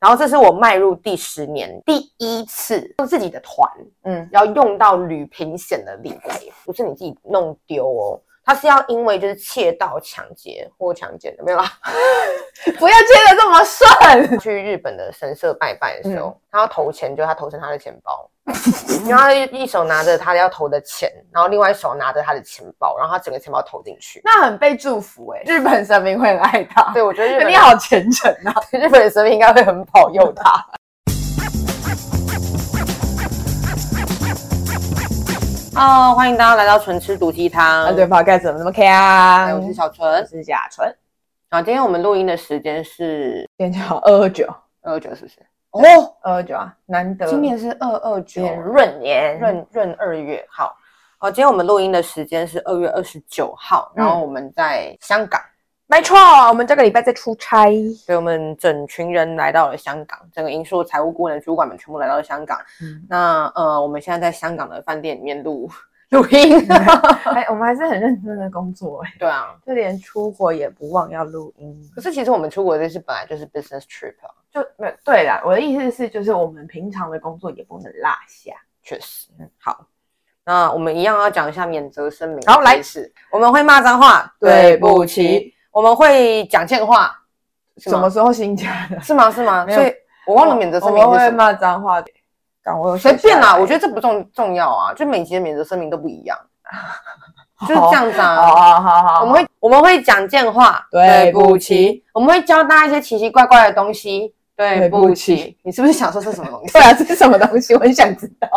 然后这是我迈入第十年第一次用自己的团，嗯，要用到旅平险的理赔，不是你自己弄丢哦，他是要因为就是窃盗、抢劫或强奸的，没有啦，不要接的这么顺。去日本的神社拜拜的时候，嗯、他要投钱，就他投成他的钱包。然后他一手拿着他要投的钱，然后另外一手拿着他的钱包，然后他整个钱包投进去，那很被祝福哎、欸。日本神明会很爱他，对，我觉得日本你好虔诚啊，日本神明应该会很保佑他。哦，欢迎大家来到纯吃毒鸡汤。啊，对，Podcast 怎么那么 K 啊？我是小纯，我是甲纯。啊，今天我们录音的时间是，今天叫，二二九，二二九是不是？哦，二二九啊，难得，今年是二二九，闰年，闰闰二月。好，好，今天我们录音的时间是二月二十九号，然后我们在香港，没错，我们这个礼拜在出差，所以我们整群人来到了香港，整个银硕财务顾问的主管们全部来到了香港。嗯，那呃，我们现在在香港的饭店里面录。录音，哎，我们还是很认真的工作，哎，对啊，就连出国也不忘要录音。可是其实我们出国这是本来就是 business trip 啊，就没对啦。我的意思是，就是我们平常的工作也不能落下。确实，嗯，好，那我们一样要讲一下免责声明。好，来，我们会骂脏话，对不起。我们会讲贱话，什么时候新加的？是吗？是吗？所以我忘了免责声明。我们会骂脏话。随便啦，我觉得这不重重要啊，就每集的免责声明都不一样，就是这样子啊。好好好好，我们会我们会讲贱话，对不起。我们会教大家一些奇奇怪怪的东西，对不起。你是不是想说是什么东西？对啊，这是什么东西？我很想知道。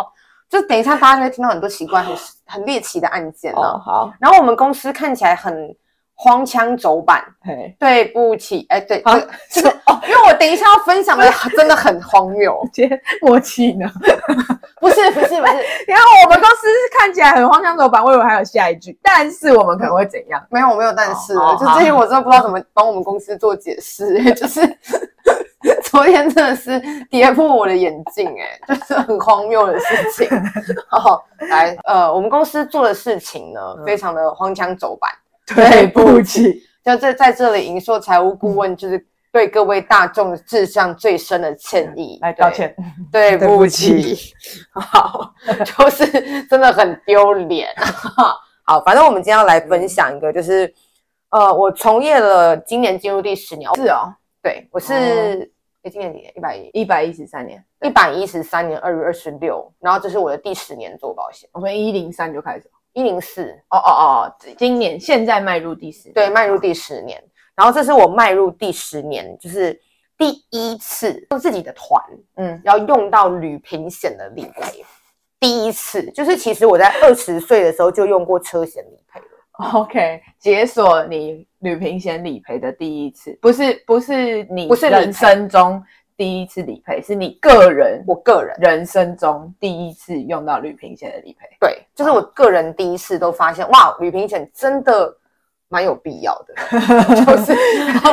就等一下，大家就会听到很多奇怪、很很猎奇的案件了。好，然后我们公司看起来很。荒腔走板，嘿对不起，哎，对，这个哦，因为我等一下要分享的真的很荒谬，今天默契呢？不是不是不是，然后 我们公司看起来很荒腔走板，我以为还有下一句，但是我们可能会怎样？没有，我没有，但是就这些我真的不知道怎么帮我们公司做解释，就是昨天真的是跌破我的眼镜，哎，就是很荒谬的事情。好，来，呃，我们公司做的事情呢，非常的荒腔走板。对不起，就在在这里，银硕财务顾问就是对各位大众志向最深的歉意，来道歉。对不起，好，就是真的很丢脸。好，反正我们今天要来分享一个，就是呃，我从业了，今年进入第十年。是哦，对，我是哎，今年几年？一百一百一十三年，一百一十三年二月二十六，然后这是我的第十年做保险。我们一零三就开始。一零四哦哦哦，今年现在迈入第十年，对，迈入第十年。然后这是我迈入第十年，就是第一次用自己的团，嗯，要用到旅平险的理赔。第一次就是其实我在二十岁的时候就用过车险理赔了。OK，解锁你旅平险理赔的第一次，不是不是你不是人生中。第一次理赔是你个人，我个人人生中第一次用到旅平险的理赔。对，就是我个人第一次都发现，哇，旅平险真的蛮有必要的，就是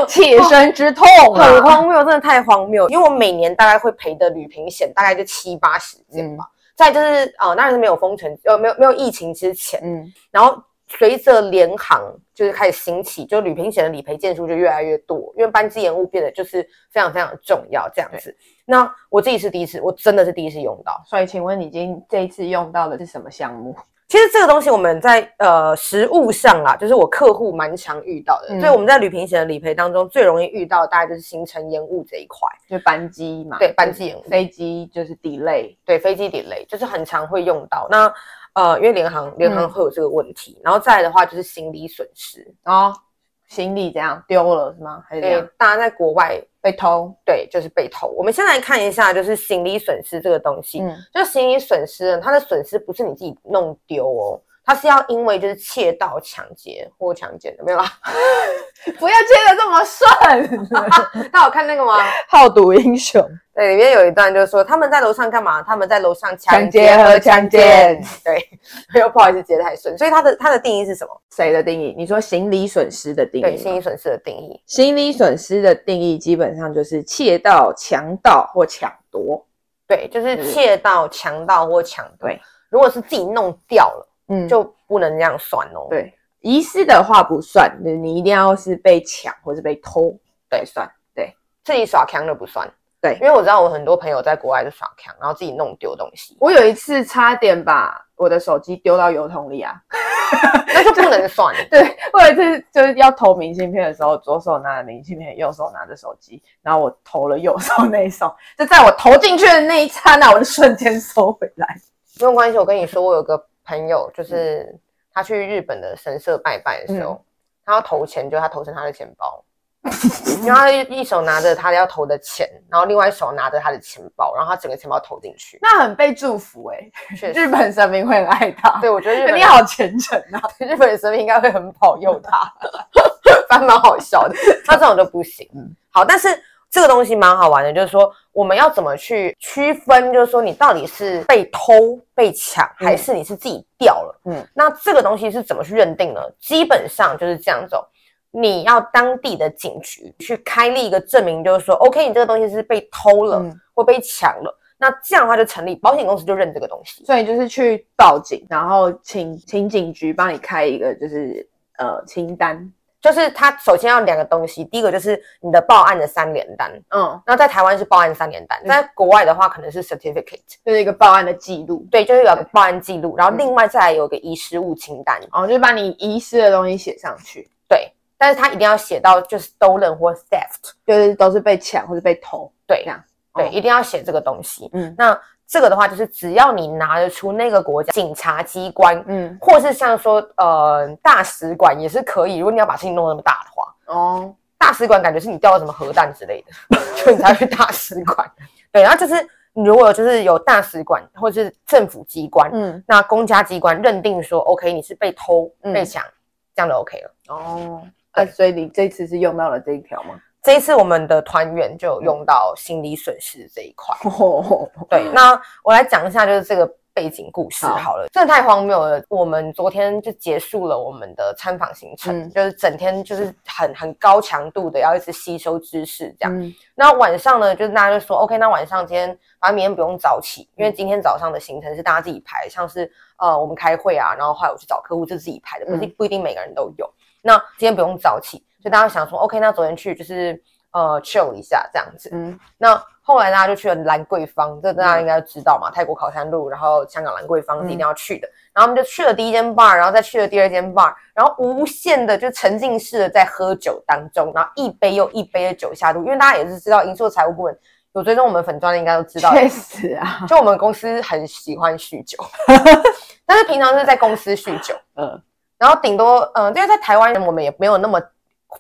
切 身之痛，很荒谬，真的太荒谬。因为我每年大概会赔的旅平险大概就七八十件吧。再就是呃，当然是没有封城，呃，没有没有疫情之前，嗯，然后。随着联航就是开始兴起，就旅平险的理赔件数就越来越多，因为班机延误变得就是非常非常的重要这样子。那我自己是第一次，我真的是第一次用到。所以，请问你今这一次用到的是什么项目？其实这个东西我们在呃实务上啊，就是我客户蛮常遇到的。嗯、所以我们在旅平险的理赔当中，最容易遇到的大概就是行程延误这一块，就班机嘛。对，班机延误，飞机就是 delay，对，飞机 delay 就是很常会用到。那呃，因为联航联航会有这个问题，嗯、然后再来的话就是行李损失哦，行李怎样丢了是吗？还是对，大家在国外被偷？对，就是被偷。我们先来看一下，就是行李损失这个东西，嗯，就行李损失，它的损失不是你自己弄丢哦，它是要因为就是窃盗、抢劫或强奸的，没有啦，不要接的这么顺。那我看那个吗？好赌英雄，对，里面有一段就是说他们在楼上干嘛？他们在楼上抢劫和强奸。对，又不好意思接太顺。所以他的他的定义是什么？谁的定义？你说行李损失的定义？对，行李损失的定义。行李损失的定义基本上就是窃盗、强盗或抢夺。对，就是窃盗、强盗或抢夺。对，如果是自己弄掉了，嗯，就不能这样算哦。对，遗失的话不算，你一定要是被抢或是被偷，对，算。对，自己耍强的不算。对，因为我知道我很多朋友在国外就耍强，然后自己弄丢东西。我有一次差点把我的手机丢到油桶里啊，那就不能算。对，我有一次就是要投明信片的时候，左手拿着明信片，右手拿着手机，然后我投了右手那一手，就在我投进去的那一刹那，我就瞬间收回来。没有关系，我跟你说，我有个朋友，就是他去日本的神社拜拜的时候，嗯、他要投钱，就他投成他的钱包。然后他一手拿着他要投的钱，然后另外一手拿着他的钱包，然后他整个钱包投进去，那很被祝福哎、欸。日本神明会很爱他，对，我觉得日本你好虔诚啊，日本神明应该会很保佑他，还蛮好笑的。他这种就不行。好，但是这个东西蛮好玩的，就是说我们要怎么去区分，就是说你到底是被偷、被抢，还是你是自己掉了？嗯，那这个东西是怎么去认定呢？基本上就是这样走。你要当地的警局去开立一个证明，就是说，OK，你这个东西是被偷了、嗯、或被抢了，那这样的话就成立，保险公司就认这个东西。所以就是去报警，然后请请警局帮你开一个就是呃清单，就是他首先要两个东西，第一个就是你的报案的三联单，嗯，那在台湾是报案三联单，在国外的话可能是 certificate，就是一个报案的记录，对，就是有个报案记录，然后另外再来有个遗失物清单，哦，就是把你遗失的东西写上去，对。但是他一定要写到就是 stolen 或 theft，就是都是被抢或者被偷，对，这样，对，一定要写这个东西。嗯，那这个的话就是只要你拿得出那个国家警察机关，嗯，或是像说呃大使馆也是可以。如果你要把事情弄那么大的话，哦，大使馆感觉是你掉了什么核弹之类的，就你才去大使馆。对，然后就是你如果就是有大使馆或者是政府机关，嗯，那公家机关认定说 OK 你是被偷被抢，这样就 OK 了。哦。啊，所以你这次是用到了这一条吗？这一次我们的团员就用到心理损失这一块。哦、对，那我来讲一下，就是这个背景故事好了。好，真的太荒谬了。我们昨天就结束了我们的参访行程，嗯、就是整天就是很很高强度的要一直吸收知识这样。嗯、那晚上呢，就是大家就说，OK，那晚上今天反正明天不用早起，因为今天早上的行程是大家自己排，像是呃我们开会啊，然后后来我去找客户，就自己排的，不是不一定每个人都有。那今天不用早起，所以大家想说，OK，那昨天去就是呃 chill 一下这样子。嗯，那后来大家就去了兰桂坊，这大家应该知道嘛，泰国考山路，然后香港兰桂坊是一定要去的。嗯、然后我们就去了第一间 bar，然后再去了第二间 bar，然后无限的就沉浸式的在喝酒当中，然后一杯又一杯的酒下肚，因为大家也是知道，营收财务顾问有追踪我们粉专的应该都知道，确实啊，就我们公司很喜欢酗酒，但是平常是在公司酗酒，嗯。然后顶多，嗯、呃，因为在台湾人，我们也没有那么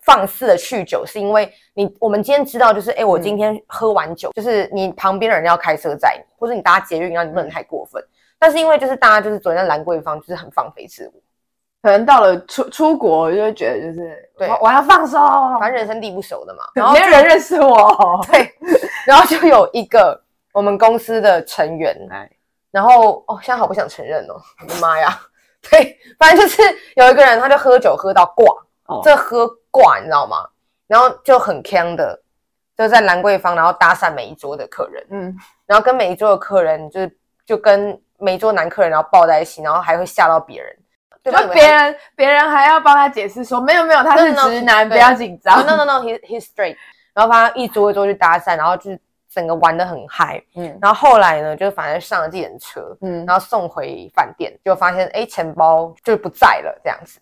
放肆的酗酒，是因为你，我们今天知道，就是，哎，我今天喝完酒，嗯、就是你旁边的人要开车载你，或者你搭捷运，然后你不能太过分。嗯、但是因为就是大家就是昨天在兰桂坊，就是很放飞自我，可能到了出出国就会觉得就是，对，我，我要放松，反正人生地不熟的嘛，然后没有人认识我，对，然后就有一个我们公司的成员，然后哦，现在好不想承认哦，我的妈呀！对，反正就是有一个人，他就喝酒喝到挂，哦、这喝挂你知道吗？然后就很锵的，就在兰桂坊，然后搭讪每一桌的客人，嗯，然后跟每一桌的客人，就是就跟每一桌男客人，然后抱在一起，然后还会吓到别人，对吧？别人别人还要帮他解释说，没有没有，他是直男，不要紧张，no no no，he he's straight，然后帮他一桌一桌去搭讪，然后就是。整个玩的很嗨，嗯，然后后来呢，就反正上了计程车，嗯，然后送回饭店，就发现哎，钱包就不在了这样子。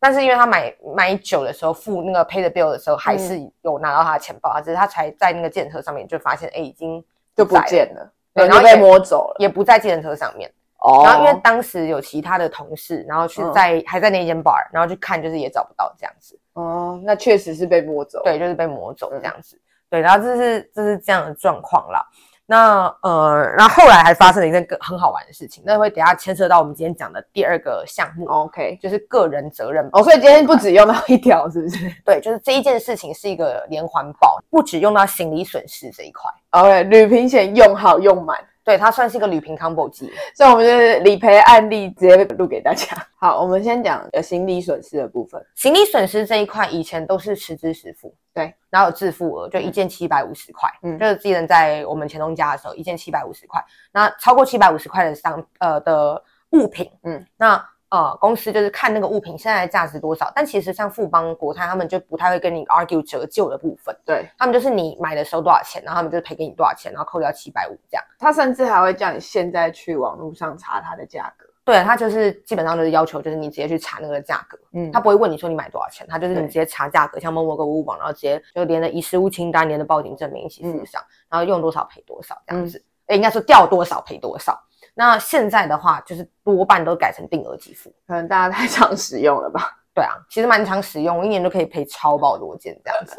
但是因为他买买酒的时候付那个 pay the bill 的时候，还是有拿到他的钱包，只是他才在那个计程车上面就发现哎，已经就不见了，对，然后被摸走了，也不在计程车上面。哦，然后因为当时有其他的同事，然后去在还在那间 bar，然后去看，就是也找不到这样子。哦，那确实是被摸走，对，就是被摸走这样子。对，然后这是这是这样的状况啦。那呃，然后后来还发生了一件更很好玩的事情，那会等下牵涉到我们今天讲的第二个项目，OK，就是个人责任。哦，所以今天不止用到一条，是不是？对，就是这一件事情是一个连环保，不止用到行李损失这一块。OK，旅平险用好用满。对，它算是一个旅平 combo 机，所以我们就是理赔案例直接录给大家。好，我们先讲呃行李损失的部分。行李损失这一块以前都是实支实付，对，然后有自付额，就一件七百五十块，嗯，就是之前在我们前东家的时候，一件七百五十块，那超过七百五十块的商呃的物品，嗯，那。呃，公司就是看那个物品现在的价值多少，但其实像富邦、国泰他们就不太会跟你 argue 折旧的部分，对，他们就是你买的时候多少钱，然后他们就赔给你多少钱，然后扣掉七百五这样。他甚至还会叫你现在去网络上查它的价格，对，他就是基本上就是要求就是你直接去查那个价格，嗯，他不会问你说你买多少钱，他就是你直接查价格，像某某购物网，然后直接就连着遗失物清单、连着报警证明一起附上，嗯、然后用多少赔多少这样子，哎、嗯，应该说掉多少赔多少。那现在的话，就是多半都改成定额给付，可能大家太常使用了吧？对啊，其实蛮常使用，一年都可以赔超爆多件这样子。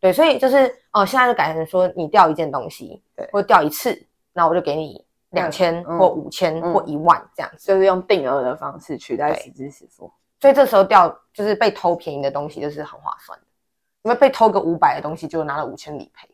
对，所以就是哦、呃，现在就改成说，你掉一件东西，对，或掉一次，那我就给你两千或五千或一万这样子，就是用定额的方式取代实支实付。所以这时候掉就是被偷便宜的东西，就是很划算的，因为被偷个五百的东西，就拿了五千理赔。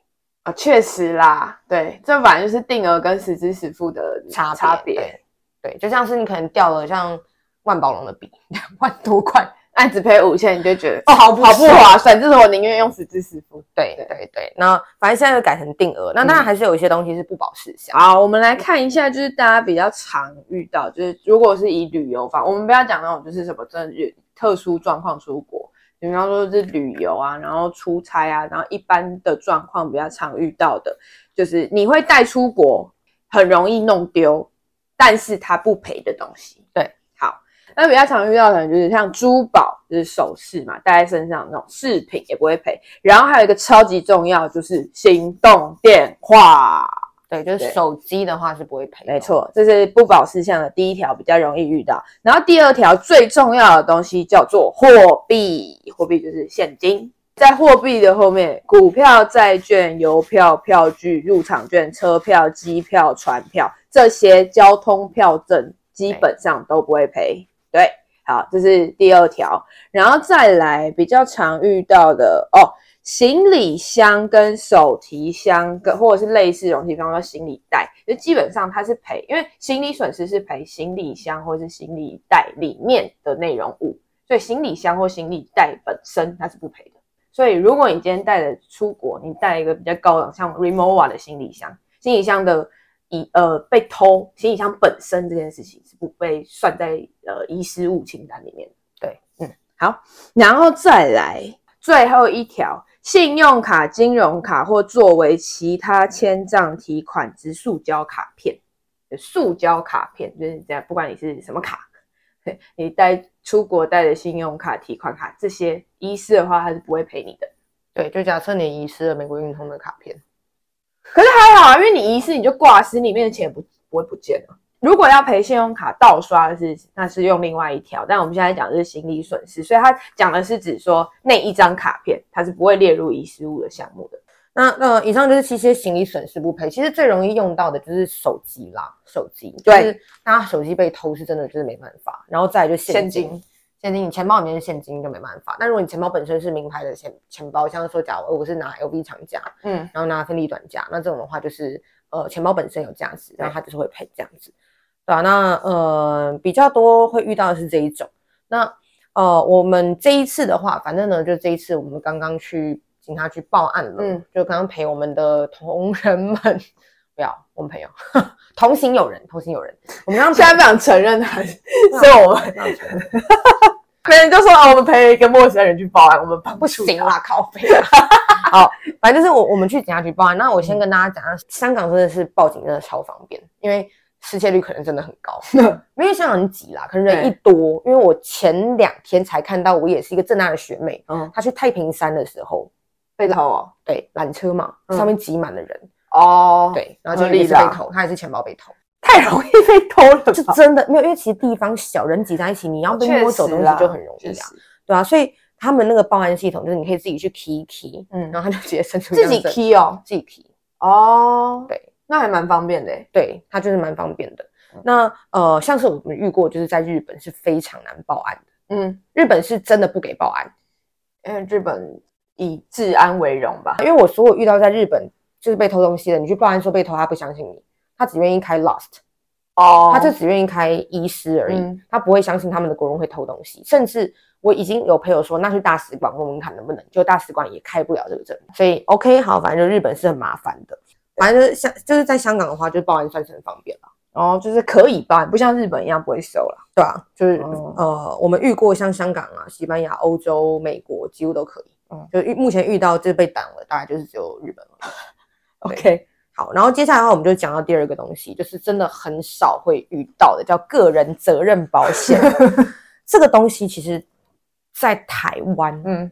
啊，确实啦，对，这反正就是定额跟实支实付的差差别，对，就像是你可能掉了像万宝龙的笔两万多块，那只赔五千，你就觉得哦，好不好不划算，就是我宁愿用实支实付。对对对，那反正现在就改成定额，那当然还是有一些东西是不保事项。好，我们来看一下，就是大家比较常遇到，就是如果是以旅游法，我们不要讲那种就是什么真的特殊状况出国。比方说是旅游啊，然后出差啊，然后一般的状况比较常遇到的，就是你会带出国，很容易弄丢，但是它不赔的东西。对，好，那比较常遇到的可能就是像珠宝，就是首饰嘛，戴在身上那种饰品也不会赔。然后还有一个超级重要，就是行动电话。对，就是手机的话是不会赔。没错，这是不保事项的第一条，比较容易遇到。然后第二条最重要的东西叫做货币，货币就是现金。在货币的后面，股票、债券、邮票、票据、入场券、车票、机票、船票这些交通票证基本上都不会赔。对，好，这是第二条。然后再来比较常遇到的哦。行李箱跟手提箱，跟或者是类似容器，比方说行李袋，就基本上它是赔，因为行李损失是赔行李箱或者是行李袋里面的内容物，所以行李箱或行李袋本身它是不赔的。所以如果你今天带着出国，你带一个比较高档，像 Rimowa 的行李箱，行李箱的遗呃被偷，行李箱本身这件事情是不被算在呃遗失物清单里面。对，嗯，好，然后再来最后一条。信用卡、金融卡或作为其他签账提款之塑胶卡片，塑胶卡片就是这样，不管你是什么卡，你带出国带的信用卡、提款卡这些遗失的话，它是不会赔你的。对，就假设你遗失了美国运通的卡片，可是还好啊，因为你遗失你就挂失，里面的钱不不会不见了。如果要赔信用卡盗刷的是，那是用另外一条。但我们现在讲的是行李损失，所以他讲的是指说那一张卡片它是不会列入遗失物的项目的。那呃，以上就是这些行李损失不赔。其实最容易用到的就是手机啦，手机。对，就是大家手机被偷是真的就是没办法。然后再来就现金，现金，你钱包里面是现金就没办法。但如果你钱包本身是名牌的钱钱包，像是说假如我是拿 LV 长夹，嗯，然后拿芬利短夹，那这种的话就是呃钱包本身有价值，然后它就是会赔这样子。对啊，那呃比较多会遇到的是这一种。那呃我们这一次的话，反正呢就这一次我们刚刚去警察局报案了，嗯，就刚刚陪我们的同仁们，不要我们朋友 同行有人，同行有人，我们刚刚现在不想承认他是我们，别人就说啊，我们陪一个陌生人去报案，我们帮不行啦，靠北。好，反正就是我我们去警察局报案。那我先跟大家讲，嗯、香港真的是报警真的超方便，因为。失窃率可能真的很高，因为香港很挤啦，可能人一多。因为我前两天才看到，我也是一个正大的学妹，嗯，她去太平山的时候被偷哦，对，缆车嘛，上面挤满了人哦，对，然后就一直被偷，她也是钱包被偷，太容易被偷了，是真的没有，因为其实地方小，人挤在一起，你要被摸走东西就很容易啊，对啊，所以他们那个报案系统就是你可以自己去 key key，嗯，然后他就直接伸出自己 key 哦，自己 key 哦，对。那还蛮方便的。对，它就是蛮方便的。嗯、那呃，像是我们遇过，就是在日本是非常难报案的。嗯，日本是真的不给报案，因为日本以治安为荣吧。因为我所有遇到在日本就是被偷东西的，你去报案说被偷，他不相信你，他只愿意开 lost。哦，他就只愿意开遗失而已，嗯、他不会相信他们的国人会偷东西。甚至我已经有朋友说，那去大使馆问问看能不能，就大使馆也开不了这个证。所以 OK 好，反正就日本是很麻烦的。反正就是香，就是在香港的话，就报案算是很方便了。哦，就是可以报案，不像日本一样不会收了，对啊，就是、嗯、呃，我们遇过像香港啊、西班牙、欧洲、美国几乎都可以。嗯，就遇目前遇到就被挡了，大概就是只有日本了。OK。好，然后接下来的话，我们就讲到第二个东西，就是真的很少会遇到的，叫个人责任保险。这个东西其实，在台湾，嗯，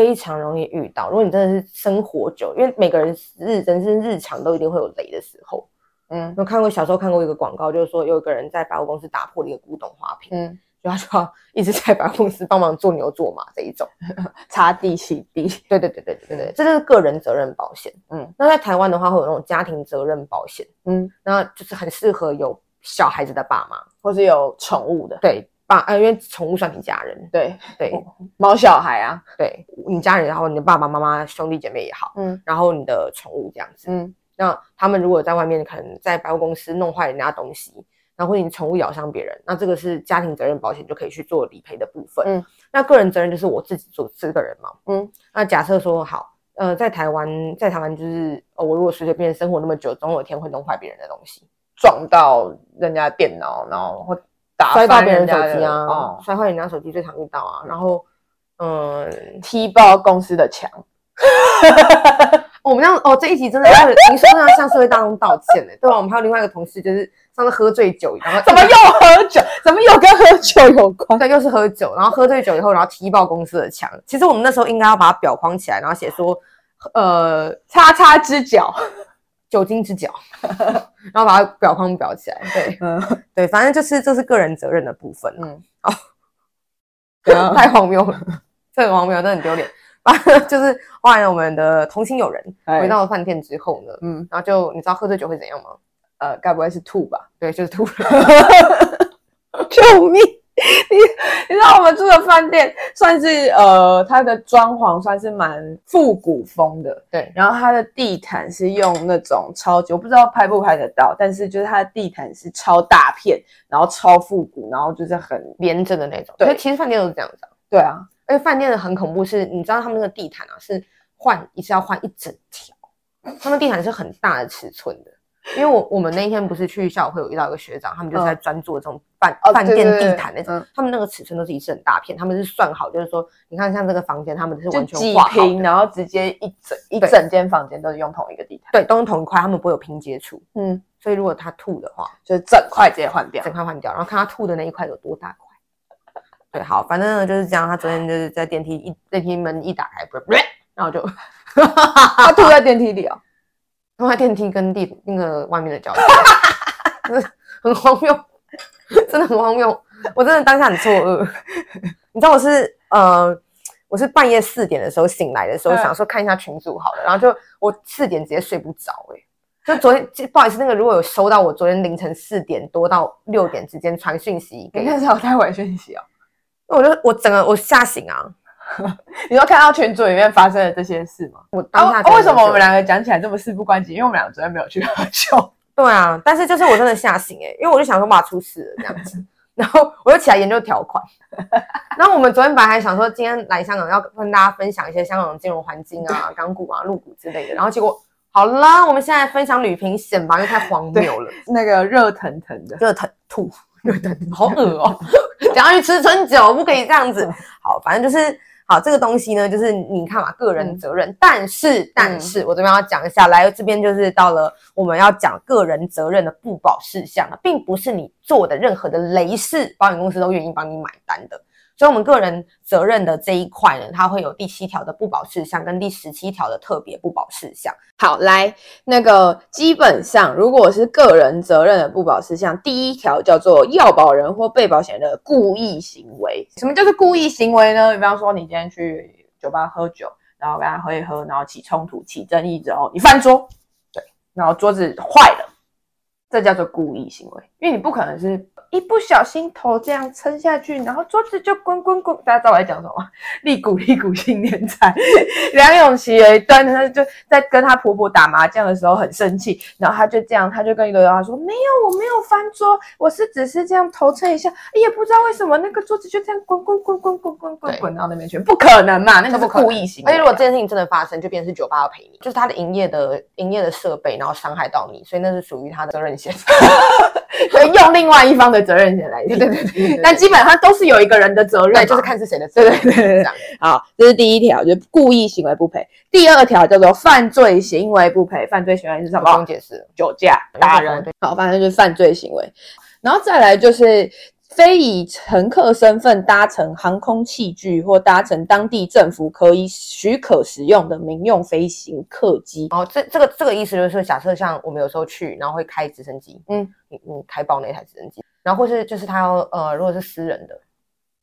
非常容易遇到。如果你真的是生活久，因为每个人日人生日常都一定会有雷的时候，嗯，我看过小时候看过一个广告，就是说有一个人在百货公司打破了一个古董花瓶，嗯。就他就要一直在百货公司帮忙做牛做马这一种，擦地洗地。对对对对对对，这就是个人责任保险。嗯，那在台湾的话会有那种家庭责任保险。嗯，那就是很适合有小孩子的爸妈，或是有宠物的。对，爸，呃，因为宠物算你家人。对对，猫小孩啊，对你家人，然后你的爸爸妈妈、兄弟姐妹也好，嗯，然后你的宠物这样子，嗯，那他们如果在外面可能在百货公司弄坏人家东西。然后或者你宠物咬伤别人，那这个是家庭责任保险就可以去做理赔的部分。嗯，那个人责任就是我自己做这个人嘛。嗯，那假设说好，呃，在台湾，在台湾就是，呃，我如果随随便便生活那么久，总有一天会弄坏别人的东西，撞到人家电脑，然后或打摔到别人手机啊，哦、摔坏人家手机最常遇到啊。然后，嗯、呃，踢爆公司的墙。我们这样哦，这一集真的是，您说要向社会大众道歉呢？对吧？我们还有另外一个同事，就是上次喝醉酒，然后怎么又喝酒？怎么又跟喝酒有关？对，又是喝酒，然后喝醉酒以后，然后踢爆公司的墙。其实我们那时候应该要把它裱框起来，然后写说，呃，叉叉之脚，酒精之脚，然后把它裱框裱起来。对，嗯，对，反正就是这是个人责任的部分。嗯，哦，太荒谬了，这很荒谬，真的很丢脸。就是后来我们的同行友人回到了饭店之后呢，嗯，然后就你知道喝醉酒会怎样吗？呃，该不会是吐吧？对，就是吐了。救命！你 你知道我们住的饭店算是呃，它的装潢算是蛮复古风的，对。然后它的地毯是用那种超级，我不知道拍不拍得到，但是就是它的地毯是超大片，然后超复古，然后就是很连着的那种。对，其实饭店都是这样子。对啊。而且饭店的很恐怖是，你知道他们那个地毯啊，是换一次要换一整条，他们地毯是很大的尺寸的。因为我我们那一天不是去校友会有遇到一个学长，他们就是在专做这种饭饭、哦、店地毯那种，他们那个尺寸都是一次很大片，他们是算好，就是说你看像这个房间，他们是完全划平，然后直接一整一整间房间都是用同一个地毯，对，都用同一块，他们不会有拼接处。嗯，所以如果他吐的话，就是整块直接换掉，整块换掉，然后看他吐的那一块有多大块。对，好，反正呢就是这样。他昨天就是在电梯一电梯门一打开，然后就 他吐在电梯里哦，吐在电梯跟地那个外面的交真的 很荒谬，真的很荒谬。我真的当下很错愕。你知道我是呃，我是半夜四点的时候醒来的时候，想说看一下群组好了，然后就我四点直接睡不着哎、欸，就昨天不好意思，那个如果有收到我昨天凌晨四点多到六点之间传讯息，你看是有太晚讯息哦。我就我整个我吓醒啊！你说看到群组里面发生的这些事吗？我当下、啊、为什么我们两个讲起来这么事不关己？因为我们两个昨天没有去喝酒。对啊，但是就是我真的吓醒哎、欸，因为我就想说哇出事了这样子，然后我就起来研究条款。然后我们昨天本来还想说今天来香港要跟大家分享一些香港的金融环境啊、港股啊、陆股之类的，然后结果好了，我们现在分享旅平险吧，因为太荒谬了，那个热腾腾的，热腾吐。对对，好恶哦！等下去吃春酒，不可以这样子。好，反正就是好，这个东西呢，就是你看嘛，个人责任。嗯、但是，但是我这边要讲一下，来这边就是到了我们要讲个人责任的不保事项了，并不是你做的任何的雷事，保险公司都愿意帮你买单的。所以，我们个人责任的这一块呢，它会有第七条的不保事项跟第十七条的特别不保事项。好，来那个基本上，如果是个人责任的不保事项，第一条叫做要保人或被保险人的故意行为。什么叫做故意行为呢？比方说，你今天去酒吧喝酒，然后跟他喝一喝，然后起冲突、起争议之后，你翻桌，对，然后桌子坏了。这叫做故意行为，因为你不可能是。一不小心头这样撑下去，然后桌子就滚滚滚。大家知道我在讲什么？立古立古新年财，梁咏琪有一段，她就在跟她婆婆打麻将的时候很生气，然后她就这样，她就跟刘德华说：“没有，我没有翻桌，我是只是这样头撑一下，也不知道为什么那个桌子就这样滚滚滚滚滚滚滚滚到那边去，不可能嘛？那个是故意行为。而且如果这件事情真的发生，就变成是酒吧要赔你，就是他的营业的营业的设备，然后伤害到你，所以那是属于他的责任险。”可 以用另外一方的责任险来，对对对，但基本上都是有一个人的责任，对，就是看是谁的责任。对对对，好，这是第一条，就是故意行为不赔。第二条叫做犯罪行为不赔，犯罪行为是什么？不用解释，酒驾、打人。好，反正就是犯罪行为。然后再来就是。非以乘客身份搭乘航空器具或搭乘当地政府可以许可使用的民用飞行客机。哦，这这个这个意思就是说，假设像我们有时候去，然后会开直升机，嗯，你你开爆那台直升机，然后或是就是他要呃，如果是私人的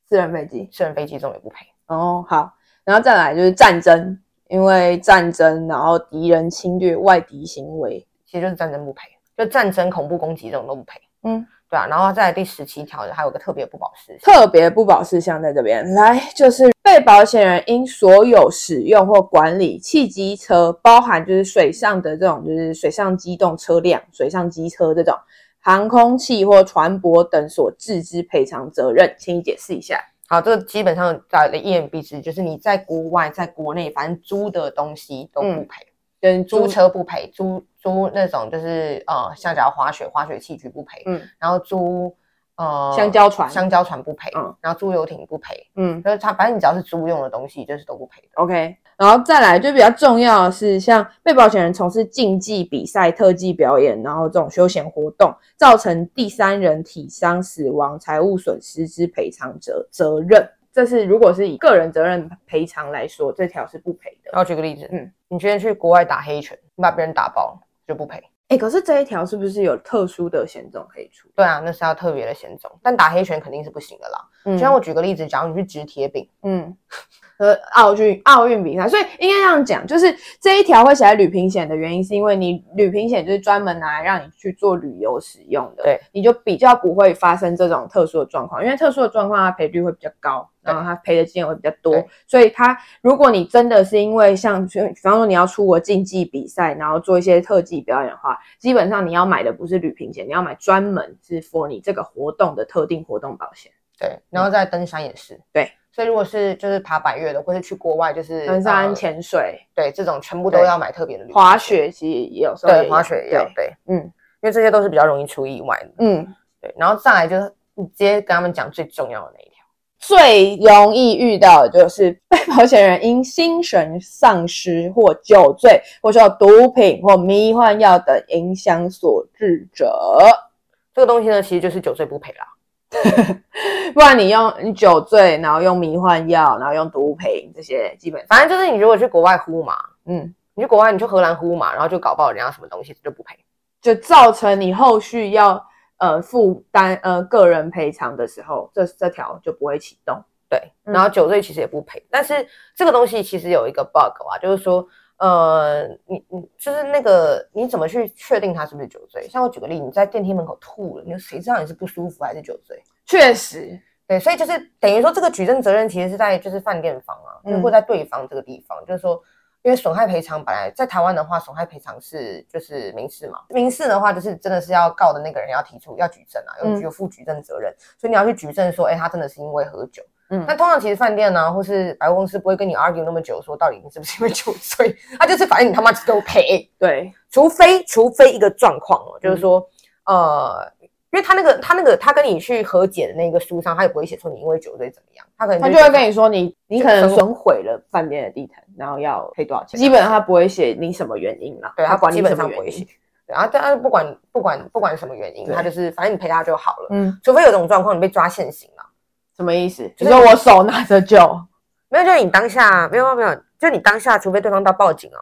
私人飞机，私人飞机这种也不赔。哦，好，然后再来就是战争，因为战争，然后敌人侵略外敌行为，其实就是战争不赔，就战争恐怖攻击这种都不赔。嗯。对啊，然后在第十七条还有个特别不保事项，特别不保事项在这边来，就是被保险人因所有使用或管理汽机车，包含就是水上的这种就是水上机动车辆、水上机车这种航空器或船舶等所致之赔偿责任，请你解释一下。好，这个基本上在的一言蔽之，就是你在国外、在国内，反正租的东西都不赔。嗯跟租车不赔，租租那种就是呃，像假如滑雪滑雪器具不赔，嗯，然后租呃香蕉船香蕉船不赔，嗯，然后租游艇不赔，嗯，就是它反正你只要是租用的东西，就是都不赔的。OK，然后再来就比较重要的是，像被保险人从事竞技比赛、特技表演，然后这种休闲活动，造成第三人体伤、死亡、财务损失之赔偿责责任。这是如果是以个人责任赔偿来说，这条是不赔的。然后举个例子，嗯，你今天去国外打黑拳，你把别人打爆就不赔。哎，可是这一条是不是有特殊的险种可以出？对啊，那是要特别的险种，但打黑拳肯定是不行的啦。嗯，就像我举个例子，假如你去掷铁饼，嗯。呃，奥运奥运比赛，所以应该这样讲，就是这一条会写在旅平险的原因，是因为你旅平险就是专门拿来让你去做旅游使用的，对，你就比较不会发生这种特殊的状况，因为特殊的状况它赔率会比较高，然后他赔的金额会比较多，所以他如果你真的是因为像比方说你要出国竞技比赛，然后做一些特技表演的话，基本上你要买的不是旅平险，你要买专门是 for 你这个活动的特定活动保险，对，然后在登山也是，对。所以如果是就是爬百越的，或是去国外就是登山、潜水，对，这种全部都要买特别的。滑雪其实也有对，滑雪也有，对，嗯，因为这些都是比较容易出意外的，嗯，对。然后再来就是你直接跟他们讲最重要的那一条，最容易遇到的就是被保险人因心神丧失或酒醉，或者说毒品或迷幻药等影响所致者，这个东西呢，其实就是酒醉不赔啦。不然你用你酒醉，然后用迷幻药，然后用毒品这些，基本反正就是你如果去国外呼嘛，嗯，你去国外你去荷兰呼嘛，然后就搞爆人家什么东西就不赔，就造成你后续要呃负担呃个人赔偿的时候，这这条就不会启动。对，然后酒醉其实也不赔，嗯、但是这个东西其实有一个 bug 啊，就是说。呃，你你就是那个，你怎么去确定他是不是酒醉？像我举个例，你在电梯门口吐了，你说谁知道你是不舒服还是酒醉？确实，对，所以就是等于说这个举证责任其实是在就是饭店方啊，嗯、或在对方这个地方，就是说，因为损害赔偿本来在台湾的话，损害赔偿是就是民事嘛，民事的话就是真的是要告的那个人要提出要举证啊，有有负举证责任，嗯、所以你要去举证说，哎，他真的是因为喝酒。嗯，那通常其实饭店呢、啊，或是百货公司不会跟你 argue 那么久，说到底你是不是因为酒醉，他就是反正你他妈给我赔。对，除非除非一个状况哦，就是说，嗯、呃，因为他那个他那个他跟你去和解的那个书上，他也不会写说你因为酒醉怎么样，他可能他就会跟你说你你可能损毁了饭店的地毯，然后要赔多少钱。基本上他不会写你什么原因啦，对他管你什么原因。对啊，但是不管不管不管什么原因，他就是反正你赔他就好了。嗯，除非有这种状况，你被抓现行了。什么意思？就是我手拿着酒，没有，就是你当下没有没有，就你当下，除非对方到报警啊，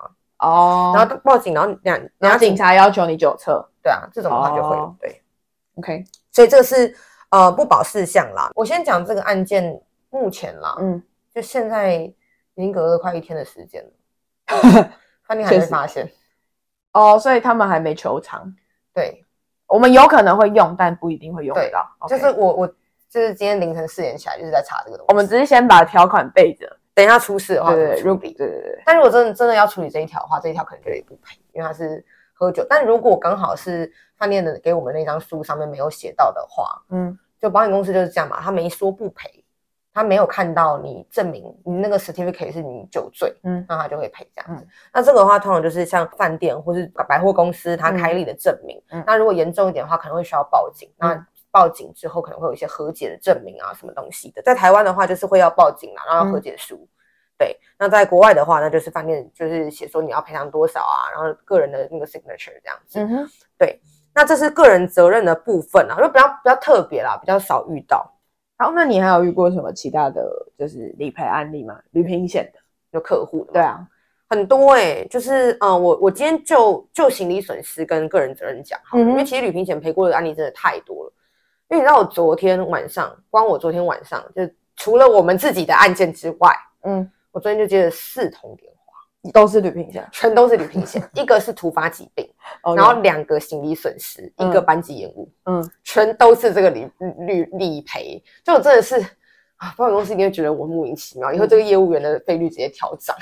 哦，然后报警，然后两然后警察要求你酒测，对啊，这种的话就会、哦、对，OK，所以这个是呃不保事项啦。我先讲这个案件目前啦，嗯，就现在已经隔了快一天的时间了，饭店还没发现，哦，所以他们还没求偿，对。我们有可能会用，但不一定会用得到。就是我我就是今天凌晨四点起来就是在查这个东西。我们只是先把条款备着，等一下出事的话对对处理。对对对。但如果真的真的要处理这一条的话，这一条可能就也不赔，因为它是喝酒。但如果刚好是饭店的给我们那张书上面没有写到的话，嗯，就保险公司就是这样嘛，他没说不赔。他没有看到你证明你那个 certificate 是你酒醉，嗯，那他就会赔这样子。嗯、那这个的话，通常就是像饭店或是百货公司，他开立的证明。嗯、那如果严重一点的话，可能会需要报警。嗯、那报警之后，可能会有一些和解的证明啊，什么东西的。在台湾的话，就是会要报警啊，然后要和解书。嗯、对，那在国外的话，那就是饭店就是写说你要赔偿多少啊，然后个人的那个 signature 这样子。嗯哼，对，那这是个人责任的部分啊，就比较比较特别啦，比较少遇到。然后，那你还有遇过什么其他的就是理赔案例吗？旅平险的有客户的，对啊，很多哎、欸，就是嗯、呃，我我今天就就行李损失跟个人责任讲，好，嗯、因为其实旅平险赔过的案例真的太多了。因为你知道，我昨天晚上，光我昨天晚上就除了我们自己的案件之外，嗯，我昨天就接了四通电话。都是旅平险，全都是旅平险。一个是突发疾病，然后两个行李损失，一个班级延误，嗯，全都是这个理理理赔。就真的是啊，保险公司一定会觉得我莫名其妙，以后这个业务员的费率直接调涨。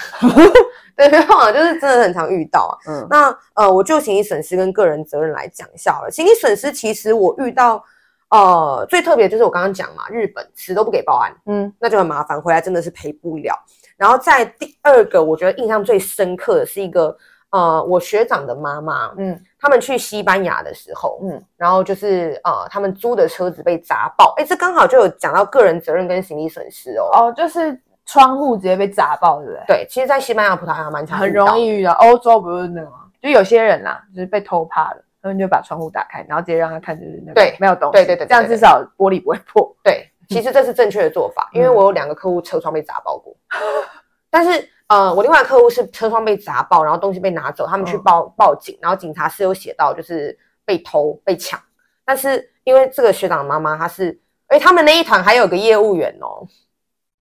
对，没有，就是真的很常遇到啊。嗯，那呃，我就行李损失跟个人责任来讲一下好了。行李损失其实我遇到呃最特别就是我刚刚讲嘛，日本死都不给报案，嗯，那就很麻烦，回来真的是赔不了。然后在第二个，我觉得印象最深刻的是一个，呃，我学长的妈妈，嗯，他们去西班牙的时候，嗯，然后就是呃，他们租的车子被砸爆，哎，这刚好就有讲到个人责任跟行李损失哦，哦，就是窗户直接被砸爆，对不对？对，其实，在西班牙、葡萄牙蛮常很容易遇到，欧洲不是那个吗？就有些人啦，就是被偷怕了，他们就把窗户打开，然后直接让他看，就是那个对，没有东西，对对对，这样至少玻璃不会破。对，其实这是正确的做法，因为我有两个客户车窗被砸爆过。但是，呃，我另外的客户是车窗被砸爆，然后东西被拿走，他们去报、嗯、报警，然后警察是有写到就是被偷被抢。但是因为这个学长的妈妈她是，哎，他们那一团还有个业务员哦，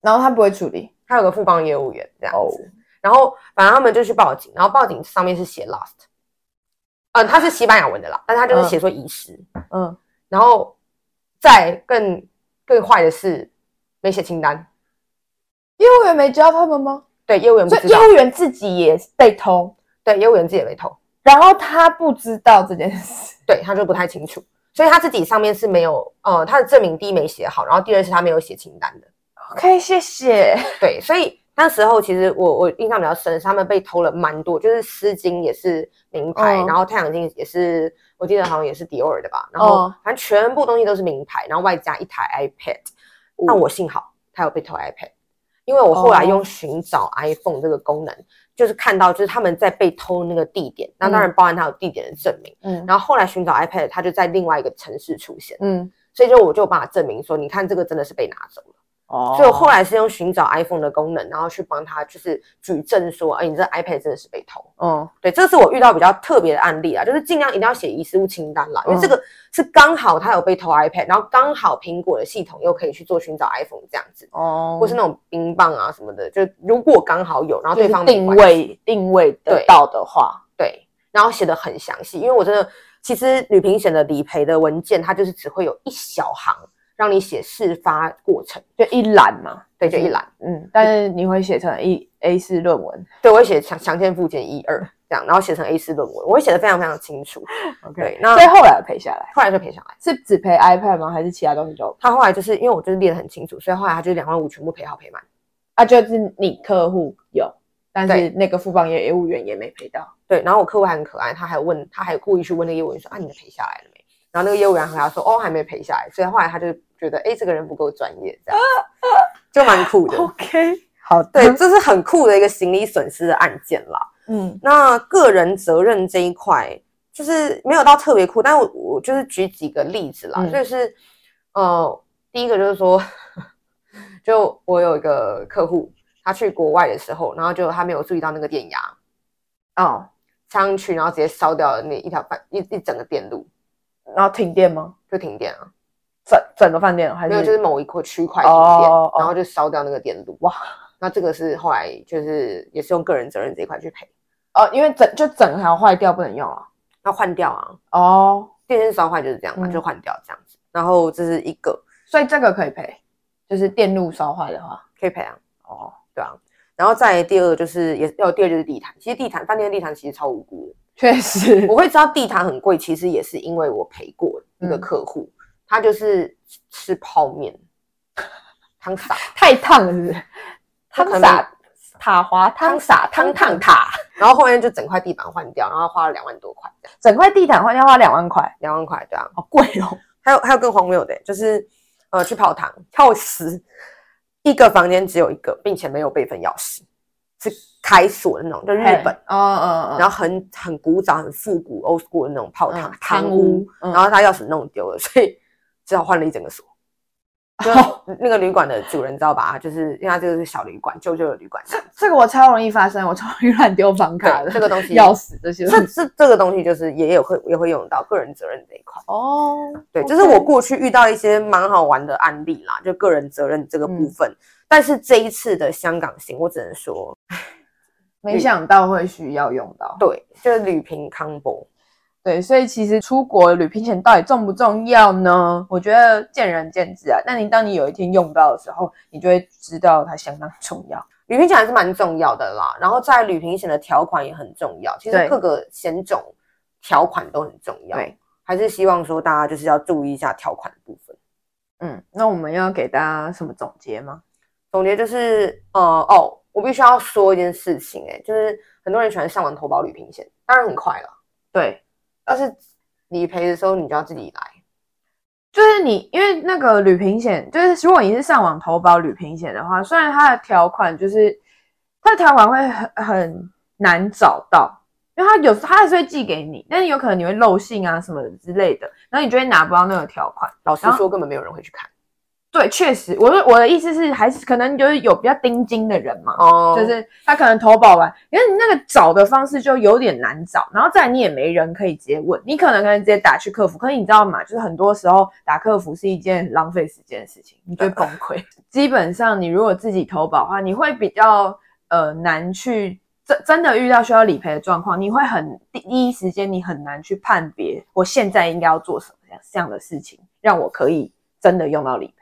然后他不会处理，他有个副帮业务员这样子。哦、然后反正他们就去报警，然后报警上面是写 lost，嗯，他是西班牙文的啦，但他就是写说遗失，嗯，然后再更更坏的是没写清单。业务员没教他们吗？对，业务员不知道。所以业务员自己也被偷。对，业务员自己也被偷，然后他不知道这件事，对，他就不太清楚，所以他自己上面是没有，呃，他的证明第一没写好，然后第二是他没有写清单的。OK，谢谢。对，所以那时候其实我我印象比较深，是他们被偷了蛮多，就是丝巾也是名牌，嗯、然后太阳镜也是，我记得好像也是迪奥尔的吧，然后反正全部东西都是名牌，然后外加一台 iPad。那我幸好他有被偷 iPad。因为我后来用寻找 iPhone 这个功能，oh. 就是看到就是他们在被偷那个地点，那当然包含他有地点的证明，嗯，然后后来寻找 iPad，他就在另外一个城市出现，嗯，所以就我就把它证明说，你看这个真的是被拿走了。哦，所以我后来是用寻找 iPhone 的功能，然后去帮他就是举证说，哎，你这 iPad 真的是被偷。嗯，对，这是我遇到比较特别的案例啊，就是尽量一定要写遗失物清单啦，因为这个是刚好他有被偷 iPad，然后刚好苹果的系统又可以去做寻找 iPhone 这样子，哦，或是那种冰棒啊什么的，就如果刚好有，然后对方定位定位得到的话，对，对，然后写得很详细，因为我真的其实女平险的理赔的文件，它就是只会有一小行。让你写事发过程，就一栏嘛，对，就一栏，嗯，但是你会写成一 A 四论文，对，我会写强强健附件一二这样，然后写成 A 四论文，我会写得非常非常清楚。OK，那所以后来赔下来，后来就赔下来，是只赔 iPad 吗？还是其他东西都？他后来就是因为我就是列得很清楚，所以后来他就两万五全部赔好赔满。啊，就是你客户有，但是那个富邦业业务员也没赔到。对，然后我客户还很可爱，他还问，他还故意去问那个业务员说啊，你的赔下来了没？然后那个业务员和他说哦，还没赔下来，所以后来他就。觉得哎，这个人不够专业，这样就蛮酷的。OK，好，对，这是很酷的一个行李损失的案件啦。嗯，那个人责任这一块就是没有到特别酷，但我我就是举几个例子啦，嗯、就是呃，第一个就是说，就我有一个客户，他去国外的时候，然后就他没有注意到那个电压，哦，插上去，然后直接烧掉了那一条半一一整个电路，然后停电吗？就停电啊。整整个饭店还是没有，就是某一块区块停电，然后就烧掉那个电路。哇，那这个是后来就是也是用个人责任这一块去赔。哦，因为整就整条坏掉不能用啊，要换掉啊。哦，电线烧坏就是这样嘛，嗯、就换掉这样子。然后这是一个，所以这个可以赔，就是电路烧坏的话可以赔啊。哦，对啊。然后再第二就是也要第二就是地毯，其实地毯饭店的地毯其实超无辜的，确实。我会知道地毯很贵，其实也是因为我赔过一个客户，嗯、他就是吃泡面，汤洒 太烫了是不是，汤洒塔滑汤洒汤烫塔，然后后面就整块地板换掉，然后花了两万多块，整块地毯换掉花两万块，两万块对啊，好贵哦。还有还有更荒谬的，就是呃去泡汤跳池，一个房间只有一个，并且没有备份钥匙，是开锁的那种，就日本哦哦，然后很很古早、很复古、old school 的那种泡汤汤屋，然后他钥匙弄丢了，所以只好换了一整个锁。就那个旅馆的主人知道吧？就是因为他这个是小旅馆，旧旧的旅馆。这这个我超容易发生，我超容易乱丢房卡的。这个东西钥匙这些，这这这个东西就是也有会也会用到个人责任这一块。哦，对，就是我过去遇到一些蛮好玩的案例啦，就个人责任这个部分。但是这一次的香港行，我只能说，没想到会需要用到。对，就是旅平康博。对，所以其实出国旅行险到底重不重要呢？我觉得见仁见智啊。那你当你有一天用到的时候，你就会知道它相当重要。旅行险还是蛮重要的啦，然后在旅行险的条款也很重要。其实各个险种条款都很重要。对，还是希望说大家就是要注意一下条款的部分。嗯，那我们要给大家什么总结吗？总结就是，呃，哦，我必须要说一件事情、欸，哎，就是很多人喜欢上网投保旅行险，当然很快了。对。但是理赔的时候，你就要自己来。就是你，因为那个旅平险，就是如果你是上网投保旅平险的话，虽然它的条款就是它的条款会很很难找到，因为它有它还是会寄给你，但是有可能你会漏信啊什么之类的，然后你就会拿不到那个条款。老实说，根本没有人会去看。对，确实，我的我的意思是，还是可能就是有比较盯金的人嘛，哦，就是他可能投保完，因为你那个找的方式就有点难找，然后再来你也没人可以直接问，你可能可能直接打去客服，可是你知道吗？就是很多时候打客服是一件浪费时间的事情，你就会崩溃。基本上你如果自己投保的话，你会比较呃难去真真的遇到需要理赔的状况，你会很第一时间你很难去判别我现在应该要做什么样这样的事情，让我可以真的用到理赔。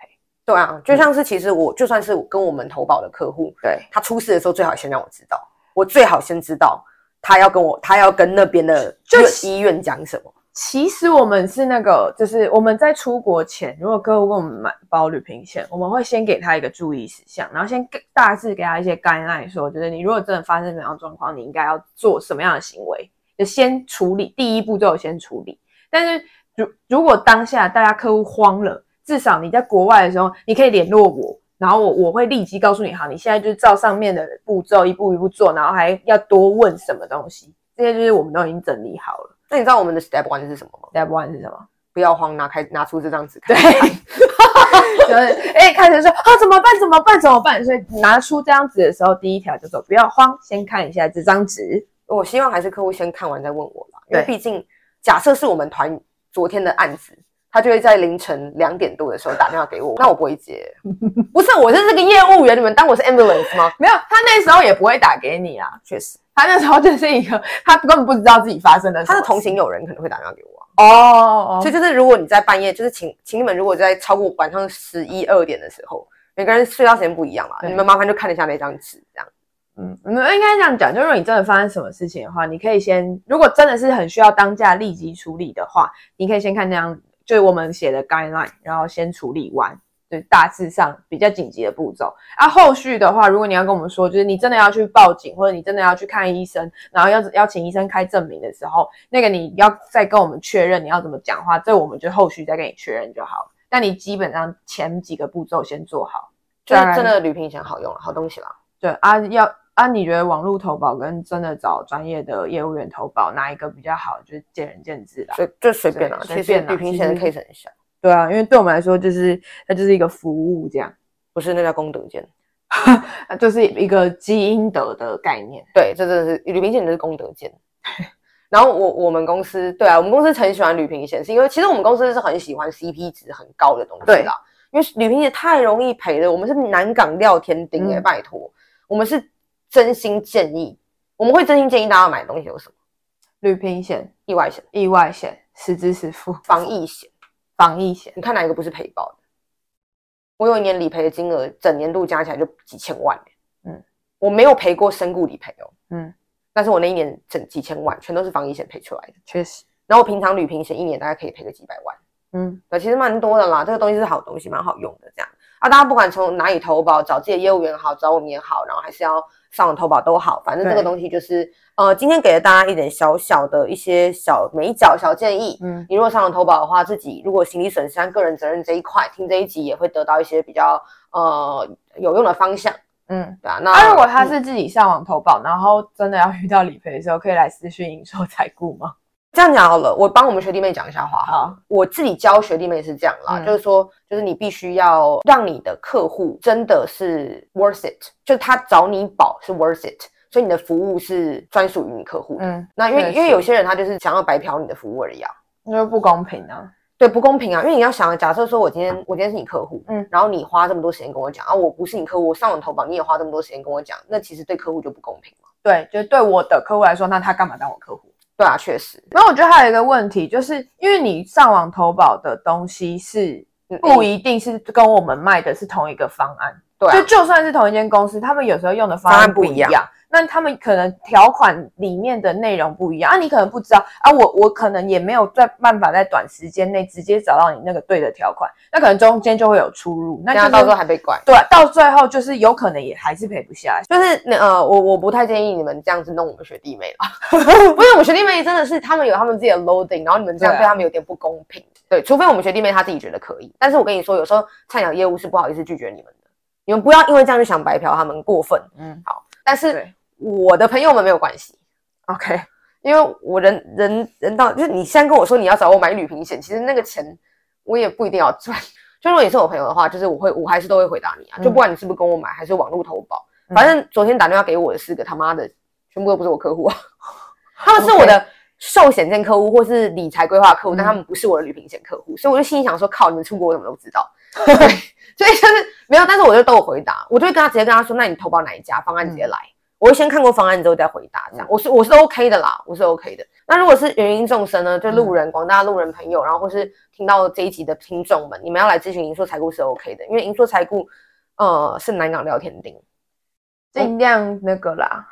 对啊，就像是其实我就算是跟我们投保的客户，对他出事的时候，最好先让我知道，我最好先知道他要跟我，他要跟那边的就医院讲什么。其实我们是那个，就是我们在出国前，如果客户跟我们买保旅行险，我们会先给他一个注意事项，然后先大致给他一些概念，说就是你如果真的发生什么样的状况，你应该要做什么样的行为，就先处理，第一步就先处理。但是如如果当下大家客户慌了。至少你在国外的时候，你可以联络我，然后我我会立即告诉你，好，你现在就是照上面的步骤一步一步做，然后还要多问什么东西，这些就是我们都已经整理好了。那你知道我们的 step one 是什么吗？step one 是什么？不要慌，拿开拿出这张纸看。对，就是哎，开始说啊，怎么办？怎么办？怎么办？所以拿出这张纸的时候，第一条就说不要慌，先看一下这张纸。我希望还是客户先看完再问我吧，因为毕竟假设是我们团昨天的案子。他就会在凌晨两点多的时候打电话给我，那我不会接。不是，我是这个业务员，你们当我是 ambulance 吗？没有，他那时候也不会打给你啊。确实，他那时候就是一个，他根本不知道自己发生的。他的同行友人可能会打电话给我。哦，所以就是如果你在半夜，就是请请你们如果在超过晚上十一二点的时候，每个人睡觉时间不一样嘛，你们麻烦就看一下那张纸，这样。嗯，应该这样讲，就如果你真的发生什么事情的话，你可以先，如果真的是很需要当下立即处理的话，你可以先看那张。就是我们写的 guideline，然后先处理完，就，大致上比较紧急的步骤。啊，后续的话，如果你要跟我们说，就是你真的要去报警，或者你真的要去看医生，然后要要请医生开证明的时候，那个你要再跟我们确认你要怎么讲话，这我们就后续再跟你确认就好了。但你基本上前几个步骤先做好，就是真的旅平险好用，好东西啦。对啊，要。啊，你觉得网络投保跟真的找专业的业务员投保哪一个比较好？就是见仁见智啦，随就随便啦，随便啦。旅平险的 case 很小，对啊，因为对我们来说，就是它就是一个服务这样，不是那叫功德件，就是一个积阴德的概念。对，这真的是旅平险就是功德件。然后我我们公司，对啊，我们公司很喜欢旅平险，是因为其实我们公司是很喜欢 CP 值很高的东西啦。因为旅平险太容易赔了，我们是南港料天丁哎，拜托，我们是。真心建议，我们会真心建议大家买的东西有什么？旅平险、意外险、意外险、实支实付防疫险，防疫险，你看哪一个不是赔爆的？我有一年理赔的金额，整年度加起来就几千万。嗯，我没有赔过身故理赔哦。嗯，但是我那一年整几千万，全都是防疫险赔出来的。确实。然后我平常旅平险一年大概可以赔个几百万。嗯，对，其实蛮多的啦。这个东西是好东西，蛮好用的。这样啊，大家不管从哪里投保，找自己的业务员好，找我们也好，然后还是要上网投保都好，反正这个东西就是。呃，今天给了大家一点小小的一些小美角小建议。嗯，你如果上网投保的话，自己如果行李损失和个人责任这一块，听这一集也会得到一些比较呃有用的方向。嗯，对啊。那、啊、如果他是自己上网投保，嗯、然后真的要遇到理赔的时候，可以来私讯营收财顾吗？这样讲好了，我帮我们学弟妹讲一下话。好，我自己教学弟妹是这样啦，嗯、就是说，就是你必须要让你的客户真的是 worth it，就是他找你保是 worth it。所以你的服务是专属于你客户的，嗯，那因为因为有些人他就是想要白嫖你的服务而已啊，那就不公平啊，对，不公平啊，因为你要想，假设说我今天我今天是你客户，嗯，然后你花这么多时间跟我讲啊，我不是你客户，我上网投保你也花这么多时间跟我讲，那其实对客户就不公平嘛，对，就对我的客户来说，那他干嘛当我客户？对啊，确实。那我觉得还有一个问题，就是因为你上网投保的东西是不一定是跟我们卖的是同一个方案，对，就就算是同一间公司，他们有时候用的方案不一样。那他们可能条款里面的内容不一样啊，你可能不知道啊，我我可能也没有在办法在短时间内直接找到你那个对的条款，那可能中间就会有出入，那、就是、到时候还被怪。对，到最后就是有可能也还是赔不下来，就是那呃，我我不太建议你们这样子弄我们学弟妹了，不是我们学弟妹真的是他们有他们自己的 loading，然后你们这样对他们有点不公平。对，啊、对，除非我们学弟妹他自己觉得可以，但是我跟你说，有时候菜鸟业务是不好意思拒绝你们的，你们不要因为这样就想白嫖他们过分。嗯，好，但是。我的朋友们没有关系，OK，因为我人人人到就是你现在跟我说你要找我买旅行险，其实那个钱我也不一定要赚。就如果你是我朋友的话，就是我会我还是都会回答你啊，就不管你是不是跟我买还是网络投保，嗯、反正昨天打电话给我的四个他妈的全部都不是我客户啊，他们是我的寿险店客户或是理财规划客户，嗯、但他们不是我的旅行险客户，所以我就心里想说，靠，你们出国我怎么都知道？对，所以就是没有，但是我就都有回答，我就会跟他直接跟他说，那你投保哪一家方案直接来。嗯我会先看过方案之后再回答，这样我是我是 OK 的啦，我是 OK 的。那如果是芸芸众生呢，就路人、广大路人朋友，然后或是听到这一集的听众们，你们要来咨询银座财顾是 OK 的，因为银座财顾呃是南港聊天钉，尽量那个啦。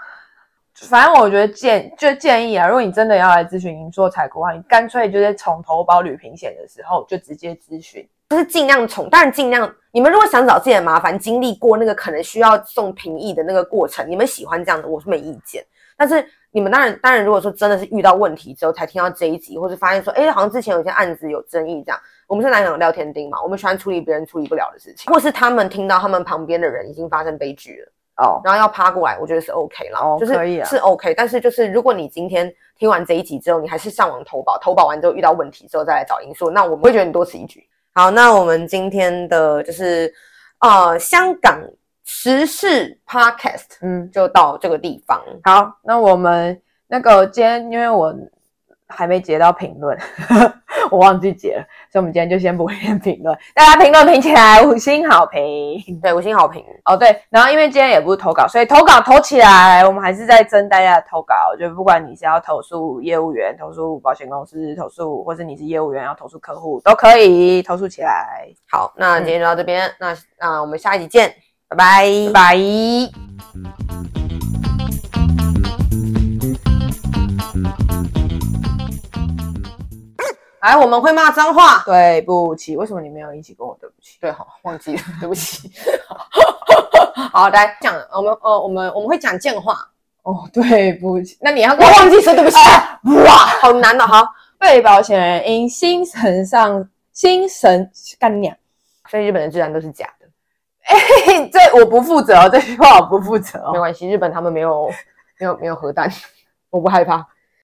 反正我觉得建就建议啊，如果你真的要来咨询银座财顾的话，你干脆就是从投保旅平险的时候就直接咨询。就是尽量宠，当然尽量。你们如果想找自己的麻烦，经历过那个可能需要送评议的那个过程，你们喜欢这样的，我是没意见。但是你们当然，当然，如果说真的是遇到问题之后才听到这一集，或是发现说，哎，好像之前有些案子有争议，这样，我们是南港聊天钉嘛，我们喜欢处理别人处理不了的事情，或是他们听到他们旁边的人已经发生悲剧了哦，然后要趴过来，我觉得是 OK 了，哦，就是可以啊，是 OK。但是就是如果你今天听完这一集之后，你还是上网投保，投保完之后遇到问题之后再来找盈烁，那我们会觉得你多此一举。好，那我们今天的就是，呃，香港时事 Podcast，嗯，就到这个地方。好，那我们那个今天因为我还没截到评论。我忘记解了，所以我们今天就先不念评论，大家评论评起来，五星好评，对，五星好评哦，对，然后因为今天也不是投稿，所以投稿投起来，我们还是在征大家的投稿，就不管你是要投诉业务员、投诉保险公司、投诉，或是你是业务员要投诉客户，都可以投诉起来。好，那今天就到这边，嗯、那那我们下一集见，拜拜，拜拜。来，我们会骂脏话。对不起，为什么你没有一起跟我对不起？对，好，忘记了，对不起。好，来讲，我们呃，我们我们会讲贱话。哦，对不起，那你要跟我忘记说对不起。啊、哇，好难的哈。被保险人因心神上心神干娘，所以日本的治安都是假的。哎，这我不负责哦，这句话我不负责哦。没关系，日本他们没有没有没有核弹，我不害怕。